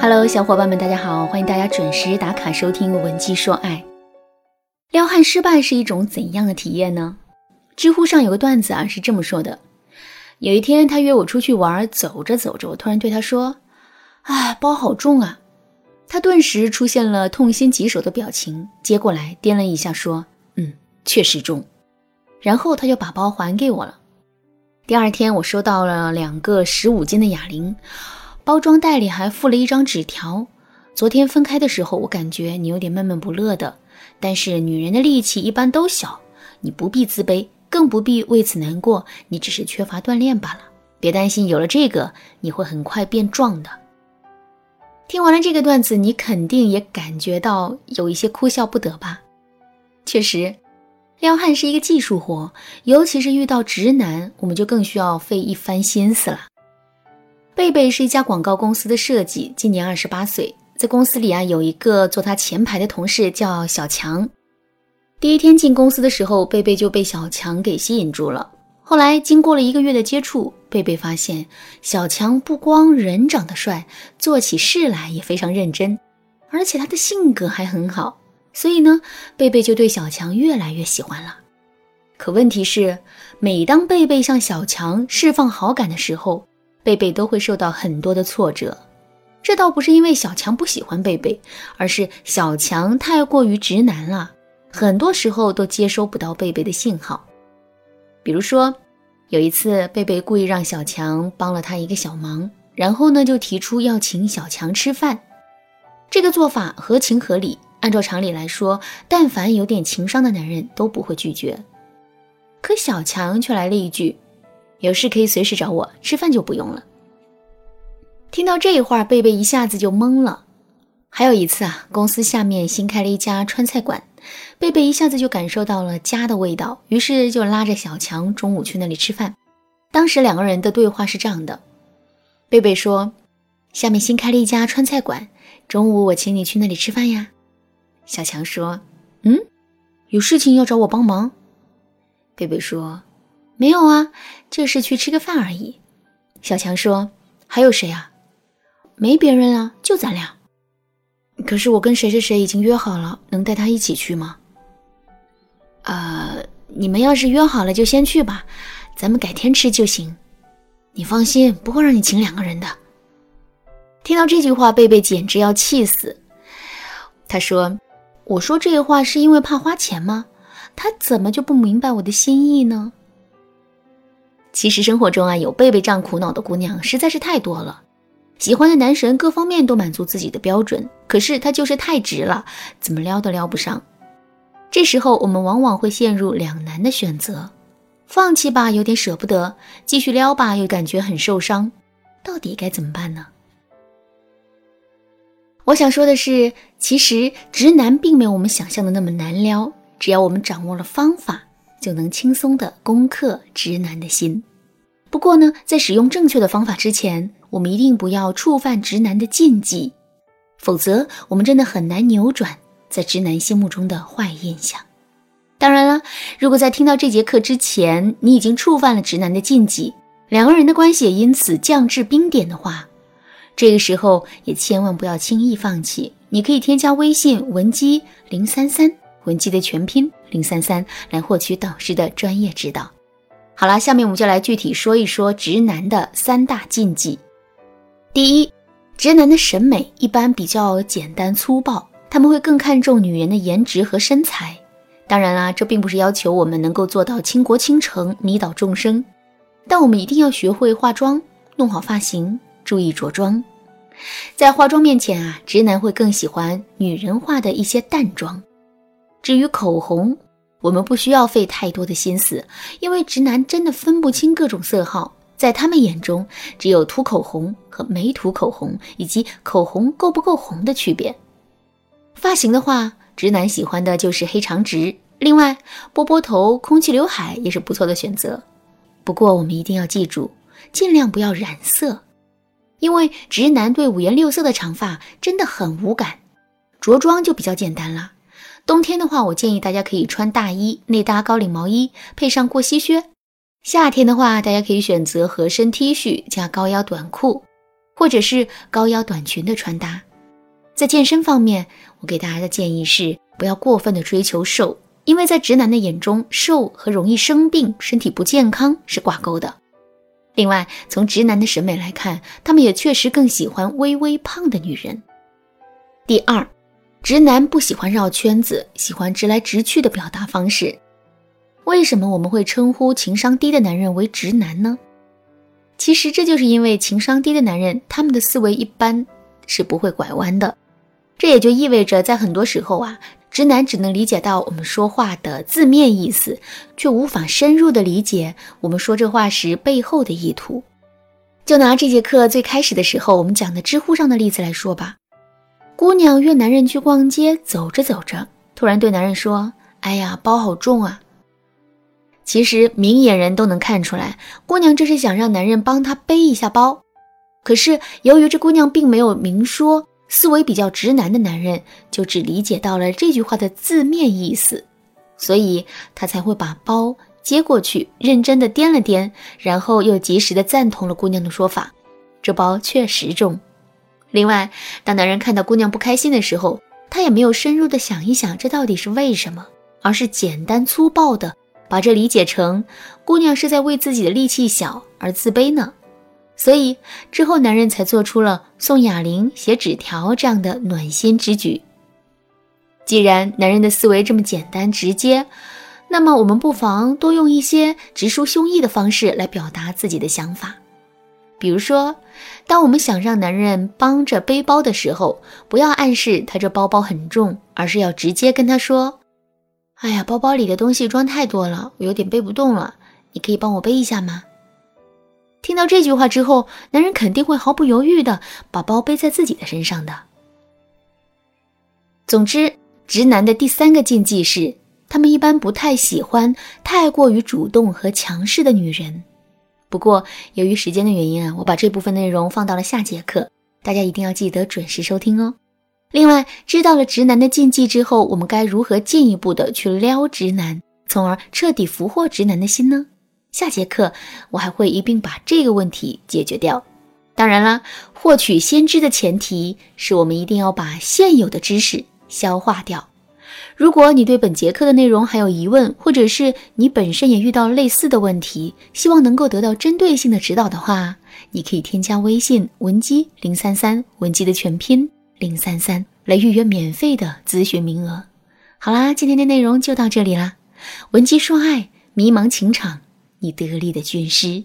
Hello，小伙伴们，大家好！欢迎大家准时打卡收听《文姬说爱》。撩汉失败是一种怎样的体验呢？知乎上有个段子啊，是这么说的：有一天，他约我出去玩，走着走着，我突然对他说：“哎，包好重啊！”他顿时出现了痛心疾首的表情，接过来掂了一下，说：“嗯，确实重。”然后他就把包还给我了。第二天，我收到了两个十五斤的哑铃。包装袋里还附了一张纸条。昨天分开的时候，我感觉你有点闷闷不乐的。但是女人的力气一般都小，你不必自卑，更不必为此难过。你只是缺乏锻炼罢了。别担心，有了这个，你会很快变壮的。听完了这个段子，你肯定也感觉到有一些哭笑不得吧？确实，撩汉是一个技术活，尤其是遇到直男，我们就更需要费一番心思了。贝贝是一家广告公司的设计，今年二十八岁，在公司里啊有一个坐他前排的同事叫小强。第一天进公司的时候，贝贝就被小强给吸引住了。后来经过了一个月的接触，贝贝发现小强不光人长得帅，做起事来也非常认真，而且他的性格还很好，所以呢，贝贝就对小强越来越喜欢了。可问题是，每当贝贝向小强释放好感的时候，贝贝都会受到很多的挫折，这倒不是因为小强不喜欢贝贝，而是小强太过于直男了，很多时候都接收不到贝贝的信号。比如说，有一次贝贝故意让小强帮了他一个小忙，然后呢就提出要请小强吃饭，这个做法合情合理，按照常理来说，但凡有点情商的男人都不会拒绝，可小强却来了一句。有事可以随时找我，吃饭就不用了。听到这话，贝贝一下子就懵了。还有一次啊，公司下面新开了一家川菜馆，贝贝一下子就感受到了家的味道，于是就拉着小强中午去那里吃饭。当时两个人的对话是这样的：贝贝说：“下面新开了一家川菜馆，中午我请你去那里吃饭呀。”小强说：“嗯，有事情要找我帮忙。”贝贝说。没有啊，这是去吃个饭而已。小强说：“还有谁啊？没别人啊，就咱俩。可是我跟谁谁谁已经约好了，能带他一起去吗？”呃，你们要是约好了就先去吧，咱们改天吃就行。你放心，不会让你请两个人的。听到这句话，贝贝简直要气死。他说：“我说这话是因为怕花钱吗？他怎么就不明白我的心意呢？”其实生活中啊，有贝贝这样苦恼的姑娘实在是太多了。喜欢的男神各方面都满足自己的标准，可是他就是太直了，怎么撩都撩不上。这时候我们往往会陷入两难的选择：放弃吧，有点舍不得；继续撩吧，又感觉很受伤。到底该怎么办呢？我想说的是，其实直男并没有我们想象的那么难撩，只要我们掌握了方法，就能轻松的攻克直男的心。不过呢，在使用正确的方法之前，我们一定不要触犯直男的禁忌，否则我们真的很难扭转在直男心目中的坏印象。当然了，如果在听到这节课之前，你已经触犯了直男的禁忌，两个人的关系也因此降至冰点的话，这个时候也千万不要轻易放弃。你可以添加微信文姬零三三，文姬的全拼零三三，来获取导师的专业指导。好了，下面我们就来具体说一说直男的三大禁忌。第一，直男的审美一般比较简单粗暴，他们会更看重女人的颜值和身材。当然啦，这并不是要求我们能够做到倾国倾城、迷倒众生，但我们一定要学会化妆，弄好发型，注意着装。在化妆面前啊，直男会更喜欢女人化的一些淡妆。至于口红，我们不需要费太多的心思，因为直男真的分不清各种色号，在他们眼中，只有涂口红和没涂口红，以及口红够不够红的区别。发型的话，直男喜欢的就是黑长直，另外波波头、空气刘海也是不错的选择。不过我们一定要记住，尽量不要染色，因为直男对五颜六色的长发真的很无感。着装就比较简单了。冬天的话，我建议大家可以穿大衣，内搭高领毛衣，配上过膝靴。夏天的话，大家可以选择合身 T 恤加高腰短裤。或者是高腰短裙的穿搭。在健身方面，我给大家的建议是不要过分的追求瘦，因为在直男的眼中，瘦和容易生病、身体不健康是挂钩的。另外，从直男的审美来看，他们也确实更喜欢微微胖的女人。第二，直男不喜欢绕圈子，喜欢直来直去的表达方式。为什么我们会称呼情商低的男人为直男呢？其实这就是因为情商低的男人，他们的思维一般是不会拐弯的。这也就意味着，在很多时候啊，直男只能理解到我们说话的字面意思，却无法深入的理解我们说这话时背后的意图。就拿这节课最开始的时候我们讲的知乎上的例子来说吧，姑娘约男人去逛街，走着走着，突然对男人说：“哎呀，包好重啊！”其实明眼人都能看出来，姑娘这是想让男人帮她背一下包。可是由于这姑娘并没有明说。思维比较直男的男人就只理解到了这句话的字面意思，所以他才会把包接过去，认真的掂了掂，然后又及时的赞同了姑娘的说法。这包确实重。另外，当男人看到姑娘不开心的时候，他也没有深入的想一想这到底是为什么，而是简单粗暴的把这理解成姑娘是在为自己的力气小而自卑呢。所以之后，男人才做出了送哑铃、写纸条这样的暖心之举。既然男人的思维这么简单直接，那么我们不妨多用一些直抒胸臆的方式来表达自己的想法。比如说，当我们想让男人帮着背包的时候，不要暗示他这包包很重，而是要直接跟他说：“哎呀，包包里的东西装太多了，我有点背不动了，你可以帮我背一下吗？”听到这句话之后，男人肯定会毫不犹豫的把包背在自己的身上的。总之，直男的第三个禁忌是，他们一般不太喜欢太过于主动和强势的女人。不过，由于时间的原因啊，我把这部分内容放到了下节课，大家一定要记得准时收听哦。另外，知道了直男的禁忌之后，我们该如何进一步的去撩直男，从而彻底俘获直男的心呢？下节课我还会一并把这个问题解决掉。当然啦，获取先知的前提是我们一定要把现有的知识消化掉。如果你对本节课的内容还有疑问，或者是你本身也遇到类似的问题，希望能够得到针对性的指导的话，你可以添加微信文姬零三三，文姬的全拼零三三，来预约免费的咨询名额。好啦，今天的内容就到这里啦。文姬说爱，迷茫情场。你得力的军师。